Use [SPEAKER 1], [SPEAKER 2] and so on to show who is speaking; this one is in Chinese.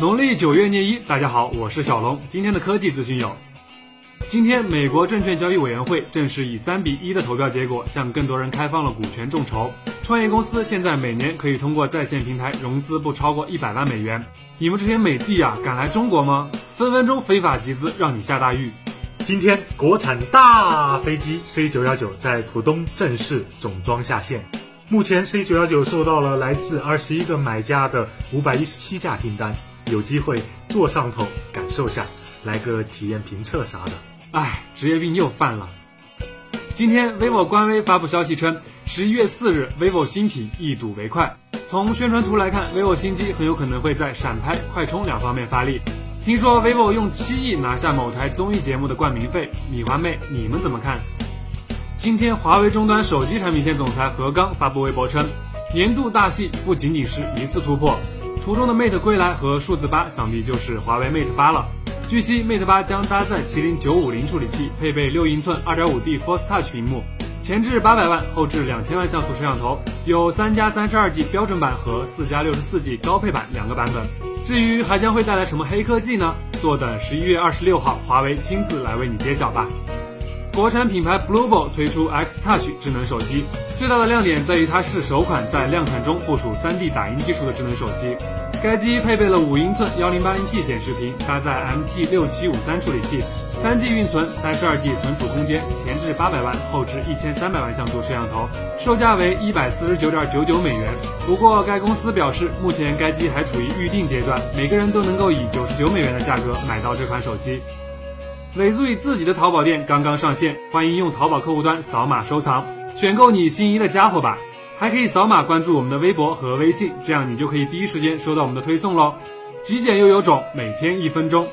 [SPEAKER 1] 农历九月廿一，大家好，我是小龙。今天的科技资讯有：今天，美国证券交易委员会正式以三比一的投票结果，向更多人开放了股权众筹。创业公司现在每年可以通过在线平台融资不超过一百万美元。你们这些美帝啊，敢来中国吗？分分钟非法集资，让你下大狱。
[SPEAKER 2] 今天，国产大飞机 C 九幺九在浦东正式总装下线。目前，C 九幺九收到了来自二十一个买家的五百一十七架订单。有机会坐上头感受下，来个体验评测啥的。
[SPEAKER 1] 唉，职业病又犯了。今天，vivo 官微发布消息称，十一月四日，vivo 新品一睹为快。从宣传图来看，vivo 新机很有可能会在闪拍、快充两方面发力。听说 vivo 用七亿拿下某台综艺节目的冠名费，米华妹，你们怎么看？今天，华为终端手机产品线总裁何刚发布微博称，年度大戏不仅仅是一次突破。图中的 Mate 归来和数字八，想必就是华为 Mate 八了。据悉，Mate 八将搭载麒麟九五零处理器，配备六英寸二点五 D Force Touch 屏幕，前置八百万，后置两千万像素摄像头，有三加三十二 G 标准版和四加六十四 G 高配版两个版本。至于还将会带来什么黑科技呢？坐等十一月二十六号，华为亲自来为你揭晓吧。国产品牌 Bluebo 推出 X Touch 智能手机，最大的亮点在于它是首款在量产中部署 3D 打印技术的智能手机。该机配备了五英寸幺零八零 P 显示屏，搭载 MT 六七五三处理器，三 G 运存，三十二 G 存储空间，前置八百万，后置一千三百万像素摄像头，售价为一百四十九点九九美元。不过该公司表示，目前该机还处于预定阶段，每个人都能够以九十九美元的价格买到这款手机。美足以自己的淘宝店刚刚上线，欢迎用淘宝客户端扫码收藏，选购你心仪的家伙吧。还可以扫码关注我们的微博和微信，这样你就可以第一时间收到我们的推送喽。极简又有种，每天一分钟。